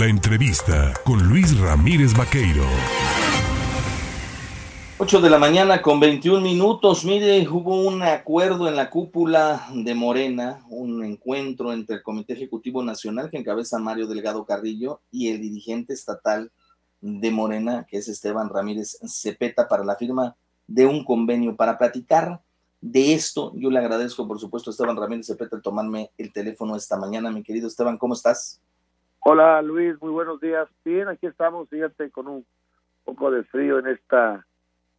La entrevista con Luis Ramírez Vaqueiro. 8 de la mañana con 21 minutos. Mire, hubo un acuerdo en la cúpula de Morena, un encuentro entre el Comité Ejecutivo Nacional que encabeza Mario Delgado Carrillo y el dirigente estatal de Morena, que es Esteban Ramírez Cepeta, para la firma de un convenio para platicar de esto. Yo le agradezco, por supuesto, a Esteban Ramírez Cepeta, el tomarme el teléfono esta mañana. Mi querido Esteban, ¿cómo estás? Hola Luis, muy buenos días. Bien, aquí estamos, fíjate, con un poco de frío en esta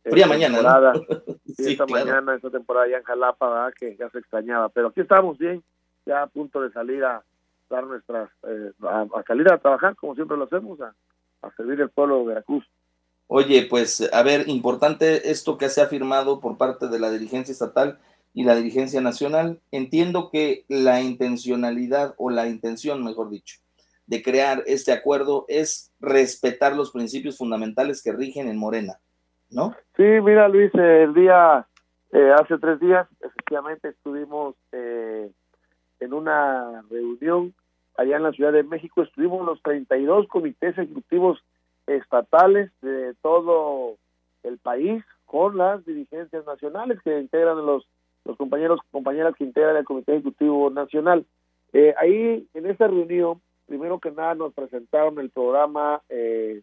Fría mañana. sí, esta mañana, esta temporada ya en Jalapa, que ya se extrañaba. Pero aquí estamos bien, ya a punto de salir a dar nuestras, eh, a, salir a trabajar como siempre lo hacemos, a, servir el pueblo de Veracruz. Oye, pues a ver, importante esto que se ha firmado por parte de la dirigencia estatal y la dirigencia nacional. Entiendo que la intencionalidad o la intención, mejor dicho, de crear este acuerdo es respetar los principios fundamentales que rigen en Morena, ¿no? Sí, mira Luis, el día, eh, hace tres días, efectivamente estuvimos eh, en una reunión allá en la Ciudad de México, estuvimos los 32 comités ejecutivos estatales de todo el país con las dirigencias nacionales que integran los los compañeros compañeras que integran el Comité Ejecutivo Nacional. Eh, ahí, en esta reunión, primero que nada nos presentaron el programa eh,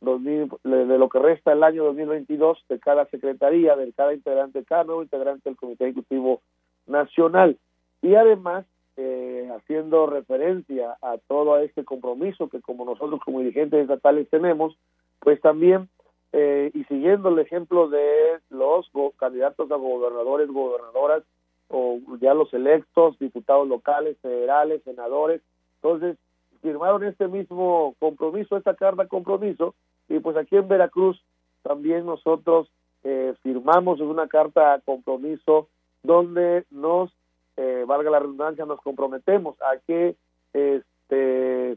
de lo que resta el año 2022 de cada secretaría, de cada integrante, cada nuevo integrante del Comité Ejecutivo Nacional. Y además, eh, haciendo referencia a todo este compromiso que como nosotros como dirigentes estatales tenemos, pues también, eh, y siguiendo el ejemplo de los candidatos a gobernadores, gobernadoras, o ya los electos, diputados locales, federales, senadores, entonces firmaron este mismo compromiso, esta carta compromiso, y pues aquí en Veracruz también nosotros eh, firmamos una carta compromiso donde nos, eh, valga la redundancia, nos comprometemos a que este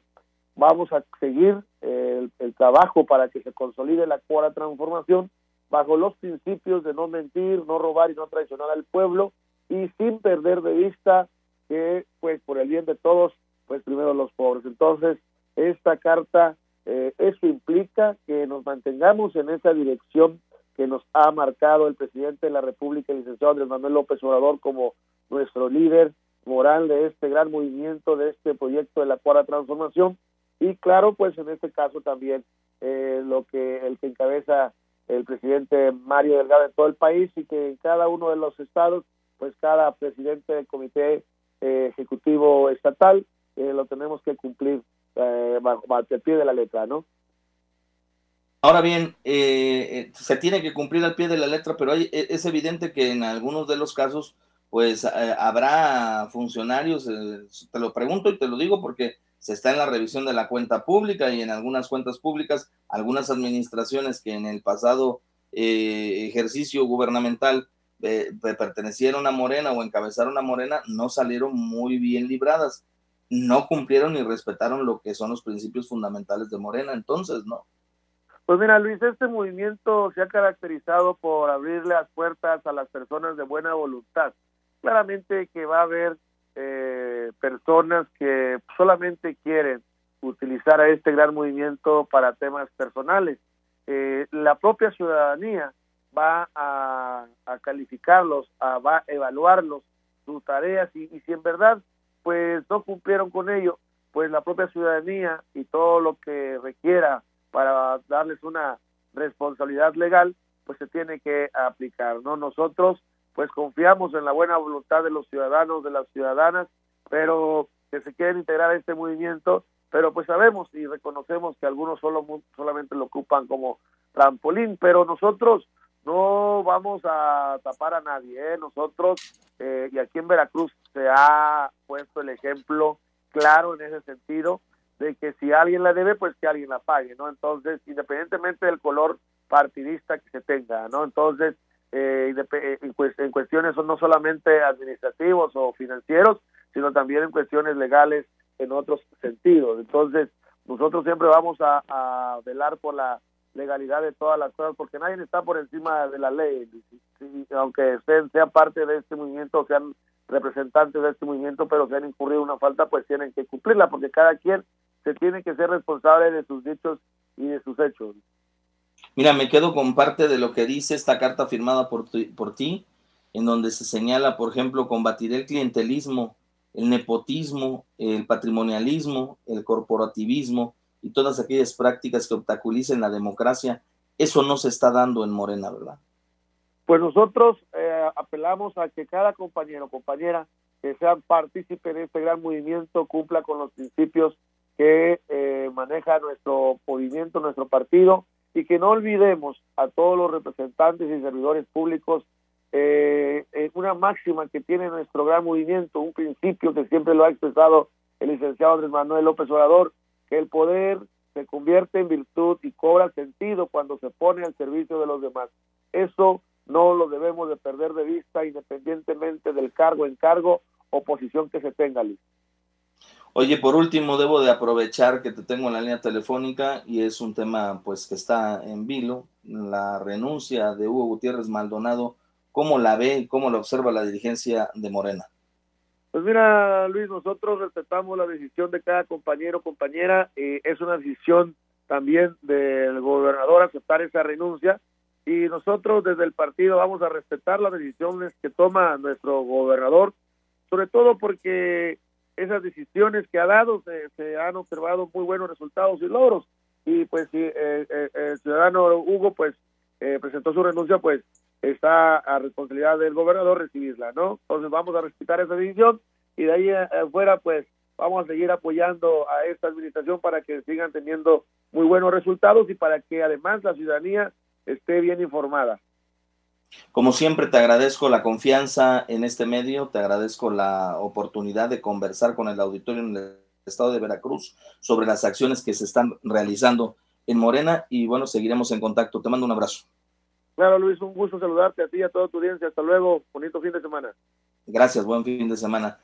vamos a seguir el, trabajo para que se consolide la cuarta transformación bajo los principios de no mentir, no robar y no traicionar al pueblo y sin perder de vista que pues por el bien de todos pues primero los pobres. Entonces, esta carta, eh, eso implica que nos mantengamos en esa dirección que nos ha marcado el presidente de la República, el licenciado Andrés Manuel López Obrador, como nuestro líder moral de este gran movimiento, de este proyecto de la cuarta transformación. Y claro, pues en este caso también eh, lo que el que encabeza el presidente Mario Delgado en todo el país y que en cada uno de los estados, pues cada presidente del comité eh, ejecutivo estatal eh, lo tenemos que cumplir eh, el pie de la letra, ¿no? Ahora bien, eh, se tiene que cumplir al pie de la letra, pero hay, e, es evidente que en algunos de los casos, pues habrá funcionarios, te lo pregunto y te lo digo porque se está en la revisión de la cuenta pública y en algunas cuentas públicas, algunas administraciones que en el pasado ejercicio gubernamental pertenecieron a Morena o encabezaron a Morena, no salieron muy bien libradas no cumplieron ni respetaron lo que son los principios fundamentales de Morena, entonces, ¿no? Pues mira, Luis, este movimiento se ha caracterizado por abrirle las puertas a las personas de buena voluntad. Claramente que va a haber eh, personas que solamente quieren utilizar a este gran movimiento para temas personales. Eh, la propia ciudadanía va a, calificarlos, a, va a evaluarlos, sus tareas y si en verdad pues no cumplieron con ello, pues la propia ciudadanía y todo lo que requiera para darles una responsabilidad legal, pues se tiene que aplicar, ¿no? Nosotros pues confiamos en la buena voluntad de los ciudadanos, de las ciudadanas, pero que se quieren integrar a este movimiento, pero pues sabemos y reconocemos que algunos solo solamente lo ocupan como trampolín, pero nosotros no vamos a tapar a nadie, ¿eh? nosotros eh, y aquí en Veracruz se ha puesto el ejemplo claro en ese sentido de que si alguien la debe, pues que alguien la pague, ¿no? Entonces, independientemente del color partidista que se tenga, ¿no? Entonces, eh, eh en cuestiones no solamente administrativos o financieros, sino también en cuestiones legales en otros sentidos. Entonces, nosotros siempre vamos a, velar por la legalidad de todas las cosas, porque nadie está por encima de la ley, aunque sean parte de este movimiento, sean representantes de este movimiento, pero se han incurrido una falta, pues tienen que cumplirla, porque cada quien se tiene que ser responsable de sus dichos y de sus hechos. Mira, me quedo con parte de lo que dice esta carta firmada por, por ti, en donde se señala, por ejemplo, combatir el clientelismo, el nepotismo, el patrimonialismo, el corporativismo y todas aquellas prácticas que obstaculicen la democracia. Eso no se está dando en Morena, ¿verdad? Pues nosotros eh, apelamos a que cada compañero o compañera que sea partícipe en este gran movimiento cumpla con los principios que eh, maneja nuestro movimiento, nuestro partido, y que no olvidemos a todos los representantes y servidores públicos eh, una máxima que tiene nuestro gran movimiento, un principio que siempre lo ha expresado el licenciado Andrés Manuel López Obrador, que el poder se convierte en virtud y cobra sentido cuando se pone al servicio de los demás. Eso no lo debemos de perder de vista independientemente del cargo en cargo o posición que se tenga, Luis. Oye, por último, debo de aprovechar que te tengo en la línea telefónica y es un tema pues que está en vilo, la renuncia de Hugo Gutiérrez Maldonado. ¿Cómo la ve y cómo la observa la dirigencia de Morena? Pues mira, Luis, nosotros respetamos la decisión de cada compañero o compañera. Eh, es una decisión también del gobernador aceptar esa renuncia y nosotros desde el partido vamos a respetar las decisiones que toma nuestro gobernador, sobre todo porque esas decisiones que ha dado se, han observado muy buenos resultados y logros. Y pues si eh, eh, el ciudadano Hugo pues eh, presentó su renuncia pues está a responsabilidad del gobernador recibirla no entonces vamos a respetar esa decisión y de ahí afuera pues vamos a seguir apoyando a esta administración para que sigan teniendo muy buenos resultados y para que además la ciudadanía esté bien informada como siempre, te agradezco la confianza en este medio, te agradezco la oportunidad de conversar con el auditorio en el estado de Veracruz sobre las acciones que se están realizando en Morena y bueno, seguiremos en contacto. Te mando un abrazo. Claro, Luis, un gusto saludarte a ti y a toda tu audiencia. Hasta luego, bonito fin de semana. Gracias, buen fin de semana.